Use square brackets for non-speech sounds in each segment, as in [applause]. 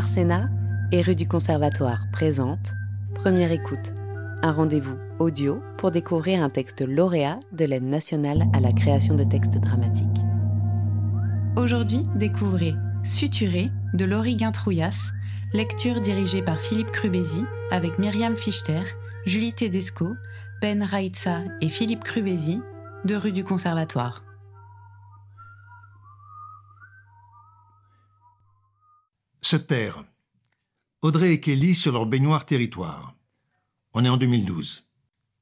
Arsena et rue du Conservatoire présente Première écoute, un rendez-vous audio pour découvrir un texte lauréat de l'aide nationale à la création de textes dramatiques. Aujourd'hui, découvrez Suturé de Laurie Guintrouillas, lecture dirigée par Philippe Crubézy avec Myriam Fichter, Julie Tedesco, Ben Raitsa et Philippe Crubézy de rue du Conservatoire. Se taire. Audrey et Kelly sur leur baignoire territoire. On est en 2012.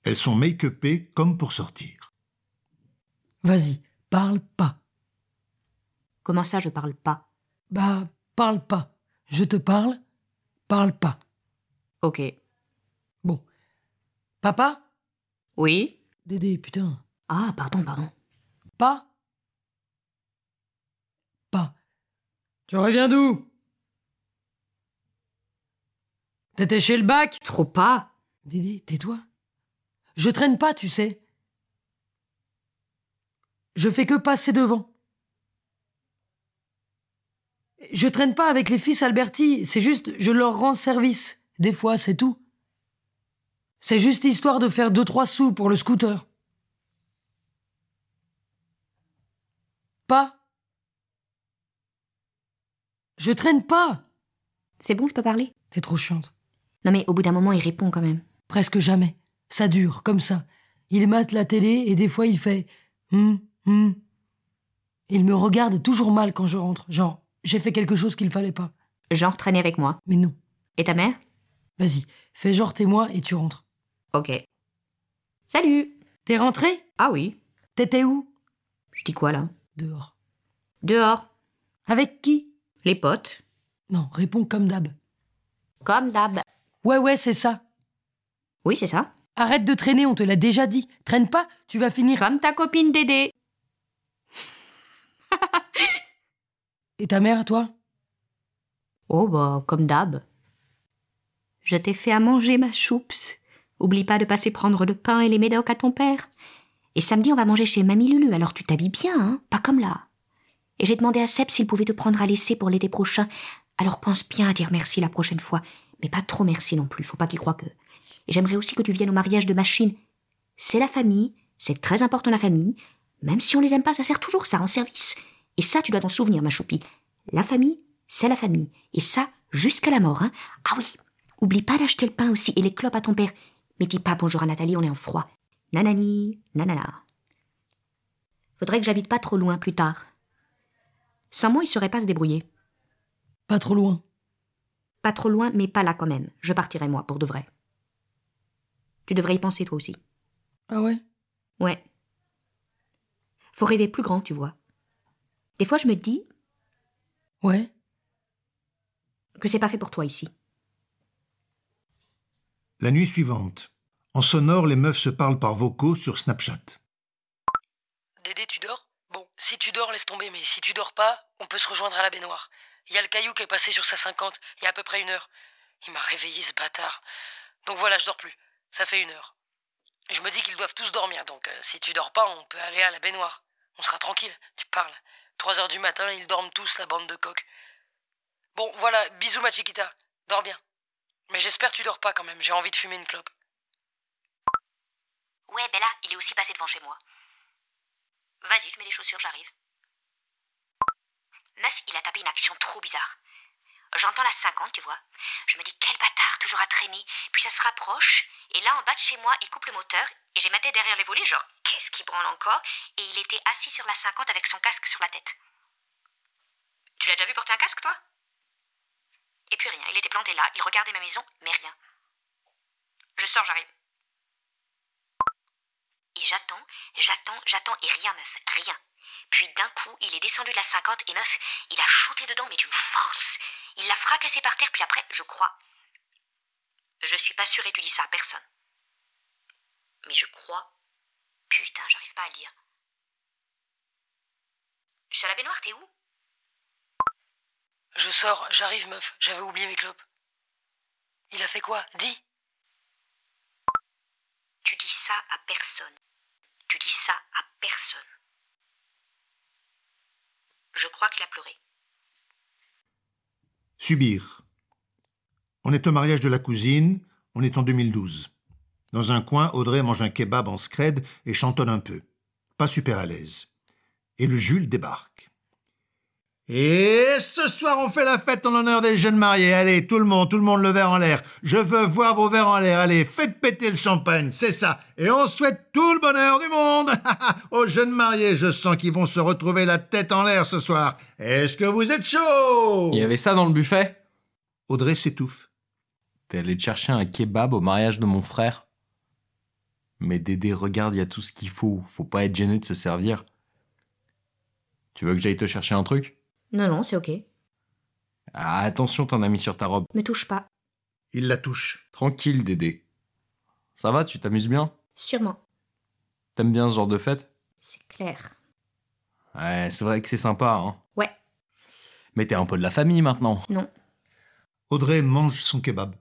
Elles sont make-upées comme pour sortir. Vas-y, parle pas. Comment ça, je parle pas? Bah, parle pas. Je te parle, parle pas. Ok. Bon. Papa? Oui? Dédé, putain. Ah, pardon, pardon. Pas? Pas. Tu reviens d'où? T'étais chez le bac Trop pas Dédé, tais-toi. Je traîne pas, tu sais. Je fais que passer devant. Je traîne pas avec les fils Alberti, c'est juste je leur rends service. Des fois, c'est tout. C'est juste histoire de faire deux trois sous pour le scooter. Pas. Je traîne pas. C'est bon, je peux parler? T'es trop chiante. Non mais au bout d'un moment, il répond quand même. Presque jamais. Ça dure, comme ça. Il mate la télé et des fois il fait hum, hum. Il me regarde toujours mal quand je rentre. Genre, j'ai fait quelque chose qu'il fallait pas. Genre traîner avec moi. Mais non. Et ta mère? Vas-y, fais genre t'es moi et tu rentres. Ok. Salut T'es rentré Ah oui. T'étais où? Je dis quoi là? Dehors. Dehors. Avec qui? Les potes. Non, réponds comme d'hab. Comme d'hab. Ouais, ouais, c'est ça. Oui, c'est ça. Arrête de traîner, on te l'a déjà dit. Traîne pas, tu vas finir. Comme ta copine Dédé. Et ta mère, toi? Oh bah, comme d'hab. Je t'ai fait à manger ma choups. Oublie pas de passer prendre le pain et les médocs à ton père. Et samedi, on va manger chez Mamie Lulu, alors tu t'habilles bien, hein? Pas comme là. Et j'ai demandé à Seb s'il pouvait te prendre à l'essai pour l'été prochain. Alors pense bien à dire merci la prochaine fois. Mais pas trop merci non plus, faut pas qu'il croie que. Et j'aimerais aussi que tu viennes au mariage de machine. C'est la famille, c'est très important la famille. Même si on les aime pas, ça sert toujours, ça rend service. Et ça, tu dois t'en souvenir, ma choupie. La famille, c'est la famille. Et ça, jusqu'à la mort, hein. Ah oui, oublie pas d'acheter le pain aussi et les clopes à ton père. Mais dis pas bonjour à Nathalie, on est en froid. Nanani, nanana. Faudrait que j'habite pas trop loin plus tard. Sans moi, il saurait pas se débrouiller. Pas trop loin. Pas trop loin, mais pas là quand même. Je partirai, moi, pour de vrai. Tu devrais y penser, toi aussi. Ah ouais? Ouais. Faut rêver plus grand, tu vois. Des fois, je me dis Ouais. que c'est pas fait pour toi ici. La nuit suivante. En sonore, les meufs se parlent par vocaux sur Snapchat. Dédé, tu dors? Bon, si tu dors, laisse tomber, mais si tu dors pas, on peut se rejoindre à la baignoire. Il y a le caillou qui est passé sur sa 50, il y a à peu près une heure. Il m'a réveillé, ce bâtard. Donc voilà, je dors plus. Ça fait une heure. Je me dis qu'ils doivent tous dormir, donc euh, si tu dors pas, on peut aller à la baignoire. On sera tranquille, tu parles. Trois heures du matin, ils dorment tous, la bande de coqs. Bon, voilà, bisous ma chiquita. Dors bien. Mais j'espère que tu dors pas quand même, j'ai envie de fumer une clope. Ouais, Bella, il est aussi passé devant chez moi. Vas-y, je mets les chaussures, j'arrive. Meuf, il a tapé une action trop bizarre. J'entends la 50, tu vois. Je me dis, quel bâtard, toujours à traîner. Puis ça se rapproche, et là, en bas de chez moi, il coupe le moteur, et j'ai ma tête derrière les volets, genre, qu'est-ce qui branle encore? Et il était assis sur la 50 avec son casque sur la tête. Tu l'as déjà vu porter un casque, toi? Et puis rien, il était planté là, il regardait ma maison, mais rien. Je sors, j'arrive. Et j'attends, j'attends, j'attends, et rien, meuf, rien. Puis d'un coup, il est descendu de la 50 et meuf, il a shooté dedans, mais d'une force. Il l'a fracassé par terre, puis après, je crois. Je suis pas sûre et tu dis ça à personne. Mais je crois. Putain, j'arrive pas à lire. Je suis à la baignoire, t'es où? Je sors, j'arrive, meuf, j'avais oublié mes clopes. Il a fait quoi? Dis Tu dis ça à personne. Tu dis ça à personne. Je crois qu'il a pleuré. Subir. On est au mariage de la cousine, on est en 2012. Dans un coin, Audrey mange un kebab en scred et chantonne un peu. Pas super à l'aise. Et le Jules débarque. Et ce soir, on fait la fête en l'honneur des jeunes mariés. Allez, tout le monde, tout le monde, le verre en l'air. Je veux voir vos verres en l'air. Allez, faites péter le champagne, c'est ça. Et on souhaite tout le bonheur du monde [laughs] aux jeunes mariés. Je sens qu'ils vont se retrouver la tête en l'air ce soir. Est-ce que vous êtes chaud Il y avait ça dans le buffet? Audrey s'étouffe. T'es allé te chercher un kebab au mariage de mon frère? Mais Dédé, regarde, il y a tout ce qu'il faut. Faut pas être gêné de se servir. Tu veux que j'aille te chercher un truc? Non, non, c'est ok. Ah, attention, t'en as mis sur ta robe. Me touche pas. Il la touche. Tranquille, Dédé. Ça va, tu t'amuses bien? Sûrement. T'aimes bien ce genre de fête? C'est clair. Ouais, c'est vrai que c'est sympa, hein. Ouais. Mais t'es un peu de la famille maintenant. Non. Audrey mange son kebab.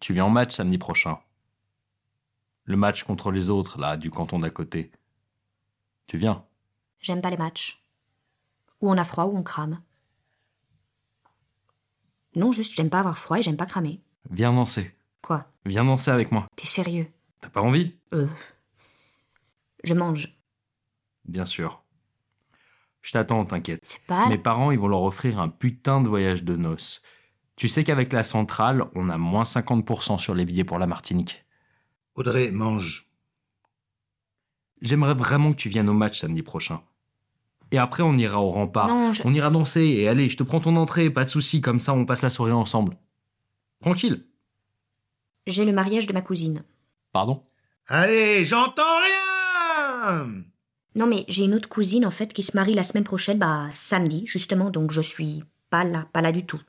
Tu viens en match samedi prochain. Le match contre les autres, là, du canton d'à côté. Tu viens? J'aime pas les matchs. Ou on a froid ou on crame. Non, juste j'aime pas avoir froid et j'aime pas cramer. Viens danser. Quoi? Viens danser avec moi. T'es sérieux? T'as pas envie? Euh. Je mange. Bien sûr. Je t'attends, t'inquiète. C'est pas. Mes parents, ils vont leur offrir un putain de voyage de noces. Tu sais qu'avec la centrale, on a moins 50% sur les billets pour la Martinique. Audrey mange. J'aimerais vraiment que tu viennes au match samedi prochain. Et après, on ira au rempart. Non, je- On ira danser et allez, je te prends ton entrée, pas de souci, comme ça on passe la soirée ensemble. Tranquille. J'ai le mariage de ma cousine. Pardon? Allez, j'entends rien Non, mais j'ai une autre cousine en fait qui se marie la semaine prochaine, bah samedi justement, donc je suis pas là, pas là du tout.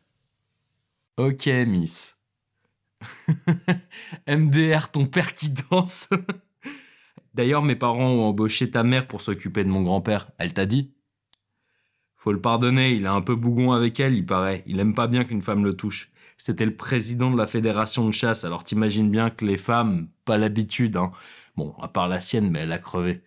Ok, Miss. [laughs] MDR, ton père qui danse. D'ailleurs, mes parents ont embauché ta mère pour s'occuper de mon grand-père. Elle t'a dit Faut le pardonner, il est un peu bougon avec elle, il paraît. Il aime pas bien qu'une femme le touche. C'était le président de la fédération de chasse, alors t'imagines bien que les femmes, pas l'habitude, hein. Bon, à part la sienne, mais elle a crevé.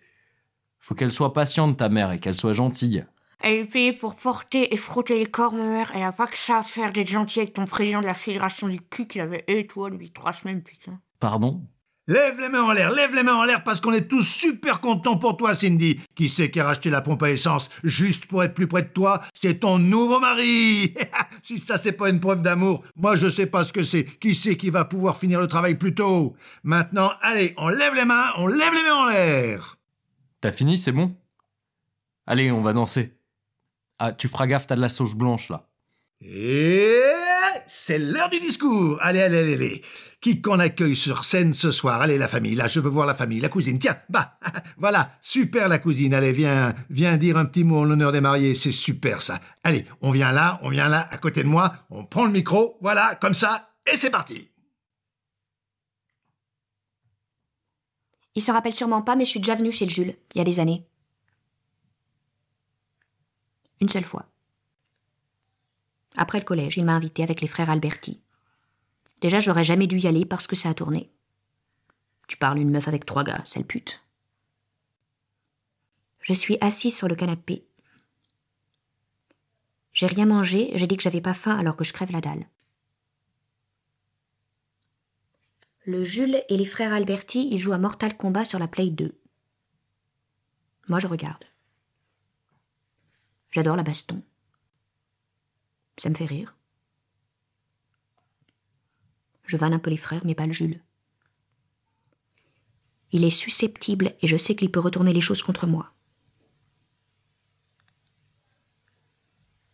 Faut qu'elle soit patiente, ta mère, et qu'elle soit gentille. Elle est payée pour porter et frotter les corps, ma mère. Elle a pas que ça à faire d'être gentille avec ton président de la fédération du cul qu'il avait et toi depuis trois semaines, putain. Pardon? Lève les mains en l'air, lève les mains en l'air parce qu'on est tous super contents pour toi, Cindy. Qui c'est qui a racheté la pompe à essence juste pour être plus près de toi? C'est ton nouveau mari [laughs] Si ça, c'est pas une preuve d'amour, moi je sais pas ce que c'est. Qui c'est qui va pouvoir finir le travail plus tôt? Maintenant, allez, on lève les mains, on lève les mains en l'air T'as fini, c'est bon? Allez, on va danser. Ah, tu feras gaffe, t'as de la sauce blanche là. Et c'est l'heure du discours. Allez, allez, allez, allez. Qui qu'on accueille sur scène ce soir? Allez, la famille. Là, je veux voir la famille. La cousine. Tiens, bah, [laughs] voilà. Super, la cousine. Allez, viens, viens dire un petit mot en l'honneur des mariés. C'est super, ça. Allez, on vient là, on vient là, à côté de moi. On prend le micro. Voilà, comme ça. Et c'est parti. Il se rappelle sûrement pas, mais je suis déjà venue chez le Jules, il y a des années. Une seule fois. Après le collège, il m'a invité avec les frères Alberti. Déjà, j'aurais jamais dû y aller parce que ça a tourné. Tu parles une meuf avec trois gars, sale pute. Je suis assise sur le canapé. J'ai rien mangé, j'ai dit que j'avais pas faim alors que je crève la dalle. Le Jules et les frères Alberti, ils jouent à Mortal Kombat sur la Play 2. Moi, je regarde. J'adore la baston. Ça me fait rire. Je vanne un peu les frères, mais pas le Jules. Il est susceptible et je sais qu'il peut retourner les choses contre moi.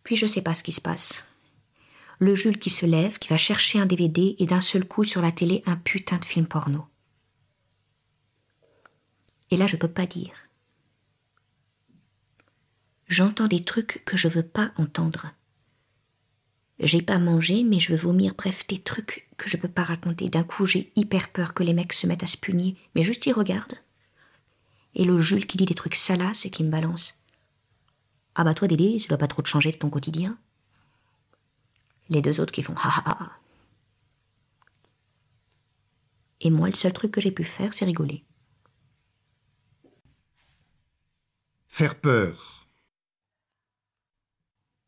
Puis je sais pas ce qui se passe. Le Jules qui se lève, qui va chercher un DVD et d'un seul coup sur la télé un putain de film porno. Et là, je peux pas dire. J'entends des trucs que je veux pas entendre. J'ai pas mangé, mais je veux vomir, bref, des trucs que je peux pas raconter. D'un coup, j'ai hyper peur que les mecs se mettent à se punir, mais juste ils regardent. Et le Jules qui dit des trucs salaces et qui me balance. Ah bah toi, Dédé, ça doit pas trop te changer de ton quotidien. Les deux autres qui font ha ha ha. Et moi, le seul truc que j'ai pu faire, c'est rigoler. Faire peur.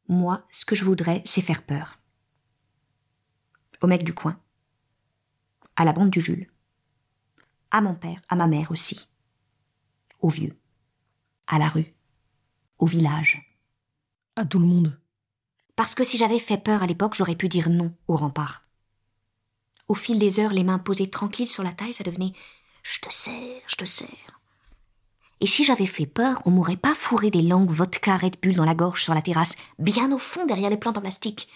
Moi, ce que je voudrais, c'est faire peur. au mec du coin, à la bande du Jules, à mon père, à ma mère aussi, au vieux, à la rue, au village. À tout le monde. Parce que si j'avais fait peur à l'époque, j'aurais pu dire non au rempart. Au fil des heures, les mains posées tranquilles sur la taille, ça devenait je te serre, je te serre. Et si j'avais fait peur, on m'aurait pas fourré des langues vodka Red Bull dans la gorge sur la terrasse, bien au fond derrière les plantes en plastique.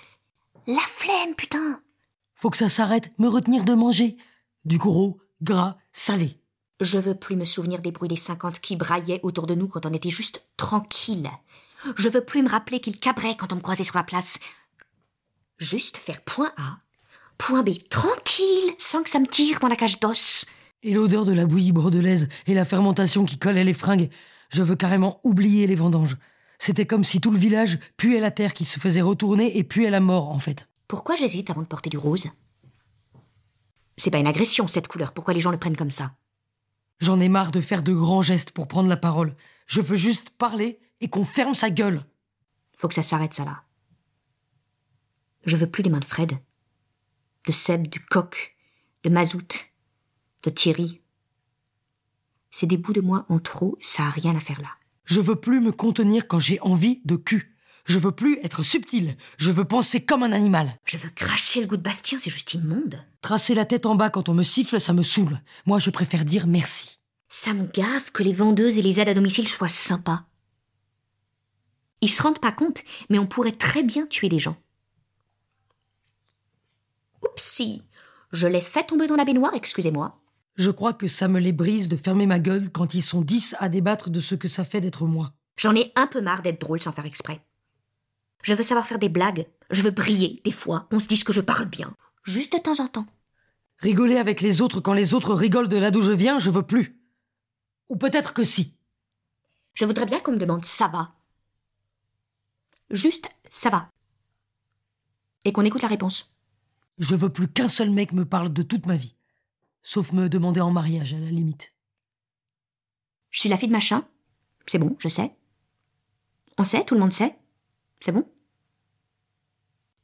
La flemme, putain Faut que ça s'arrête, me retenir de manger. Du gros, gras, salé. Je veux plus me souvenir des bruits des cinquante qui braillaient autour de nous quand on était juste tranquille. Je veux plus me rappeler qu'ils cabraient quand on me croisait sur la place. Juste faire point A, point B, tranquille, sans que ça me tire dans la cage d'os. Et l'odeur de la bouillie bordelaise et la fermentation qui collait les fringues. Je veux carrément oublier les vendanges. C'était comme si tout le village puait la terre qui se faisait retourner et puait la mort, en fait. Pourquoi j'hésite avant de porter du rose? C'est pas une agression, cette couleur. Pourquoi les gens le prennent comme ça? J'en ai marre de faire de grands gestes pour prendre la parole. Je veux juste parler et qu'on ferme sa gueule. Faut que ça s'arrête, ça là. Je veux plus les mains de Fred, de Seb, du Coq, de Mazout, de Thierry. C'est des bouts de moi en trop, ça a rien à faire là. Je veux plus me contenir quand j'ai envie de cul. Je veux plus être subtil. Je veux penser comme un animal. Je veux cracher le goût de Bastien, c'est juste immonde. Tracer la tête en bas quand on me siffle, ça me saoule. Moi, je préfère dire merci. Ça me gave que les vendeuses et les aides à domicile soient sympas. Ils se rendent pas compte, mais on pourrait très bien tuer des gens. Oupsie, je l'ai fait tomber dans la baignoire, excusez-moi. Je crois que ça me les brise de fermer ma gueule quand ils sont dix à débattre de ce que ça fait d'être moi. J'en ai un peu marre d'être drôle sans faire exprès. Je veux savoir faire des blagues, je veux briller, des fois, on se dise que je parle bien. Juste de temps en temps. Rigoler avec les autres quand les autres rigolent de là d'où je viens, je veux plus. Ou peut-être que si. Je voudrais bien qu'on me demande ça va. Juste ça va. Et qu'on écoute la réponse. Je veux plus qu'un seul mec me parle de toute ma vie. Sauf me demander en mariage, à la limite. Je suis la fille de machin. C'est bon, je sais. On sait, tout le monde sait. C'est bon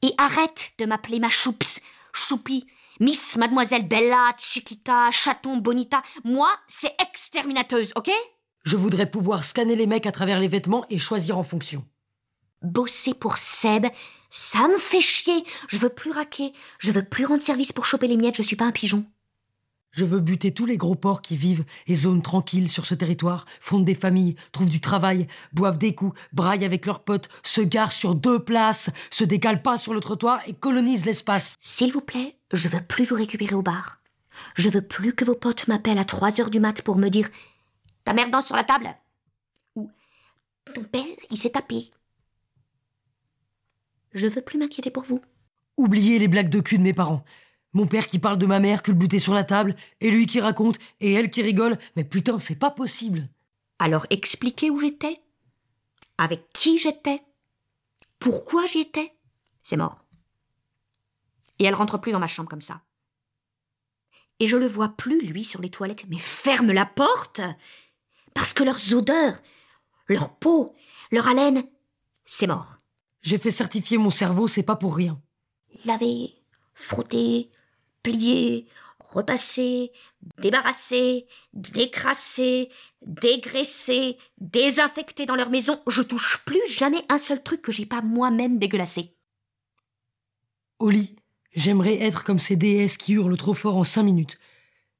Et arrête de m'appeler ma choups, choupi, Miss Mademoiselle Bella, Chiquita, Chaton, Bonita. Moi, c'est exterminateuse, ok? Je voudrais pouvoir scanner les mecs à travers les vêtements et choisir en fonction. Bosser pour Seb, ça me fait chier. Je veux plus raquer. Je veux plus rendre service pour choper les miettes. Je suis pas un pigeon. Je veux buter tous les gros porcs qui vivent et zonent tranquilles sur ce territoire, fondent des familles, trouvent du travail, boivent des coups, braillent avec leurs potes, se garent sur deux places, se décalent pas sur le trottoir et colonisent l'espace. S'il vous plaît, je veux plus vous récupérer au bar. Je veux plus que vos potes m'appellent à 3 heures du mat pour me dire Ta mère danse sur la table Ou Ton père, il s'est tapé. Je veux plus m'inquiéter pour vous. Oubliez les blagues de cul de mes parents. Mon père qui parle de ma mère culbutée sur la table, et lui qui raconte, et elle qui rigole. Mais putain, c'est pas possible. Alors expliquez où j'étais, avec qui j'étais, pourquoi j'y étais. C'est mort. Et elle rentre plus dans ma chambre comme ça. Et je le vois plus, lui, sur les toilettes. Mais ferme la porte Parce que leurs odeurs, leur peau, leur haleine, c'est mort. J'ai fait certifier mon cerveau, c'est pas pour rien. Laver, frotter, plier, repasser, débarrasser, décrasser, dégraisser, désinfecter dans leur maison. Je touche plus jamais un seul truc que j'ai pas moi-même dégueulassé. Au lit, j'aimerais être comme ces déesses qui hurlent trop fort en cinq minutes.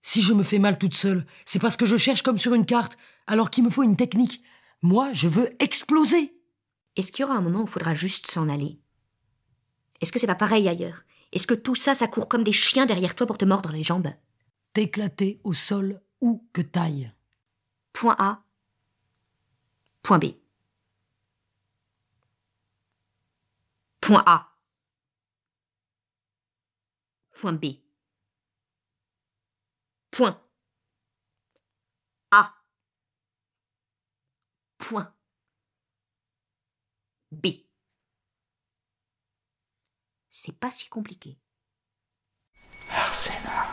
Si je me fais mal toute seule, c'est parce que je cherche comme sur une carte, alors qu'il me faut une technique. Moi, je veux exploser. Est-ce qu'il y aura un moment où il faudra juste s'en aller? Est-ce que c'est pas pareil ailleurs? Est-ce que tout ça, ça court comme des chiens derrière toi pour te mordre les jambes? T'éclater au sol où que taille. Point A. Point B. Point A. Point B. Point. A. Point. B c'est pas si compliqué. Arsena.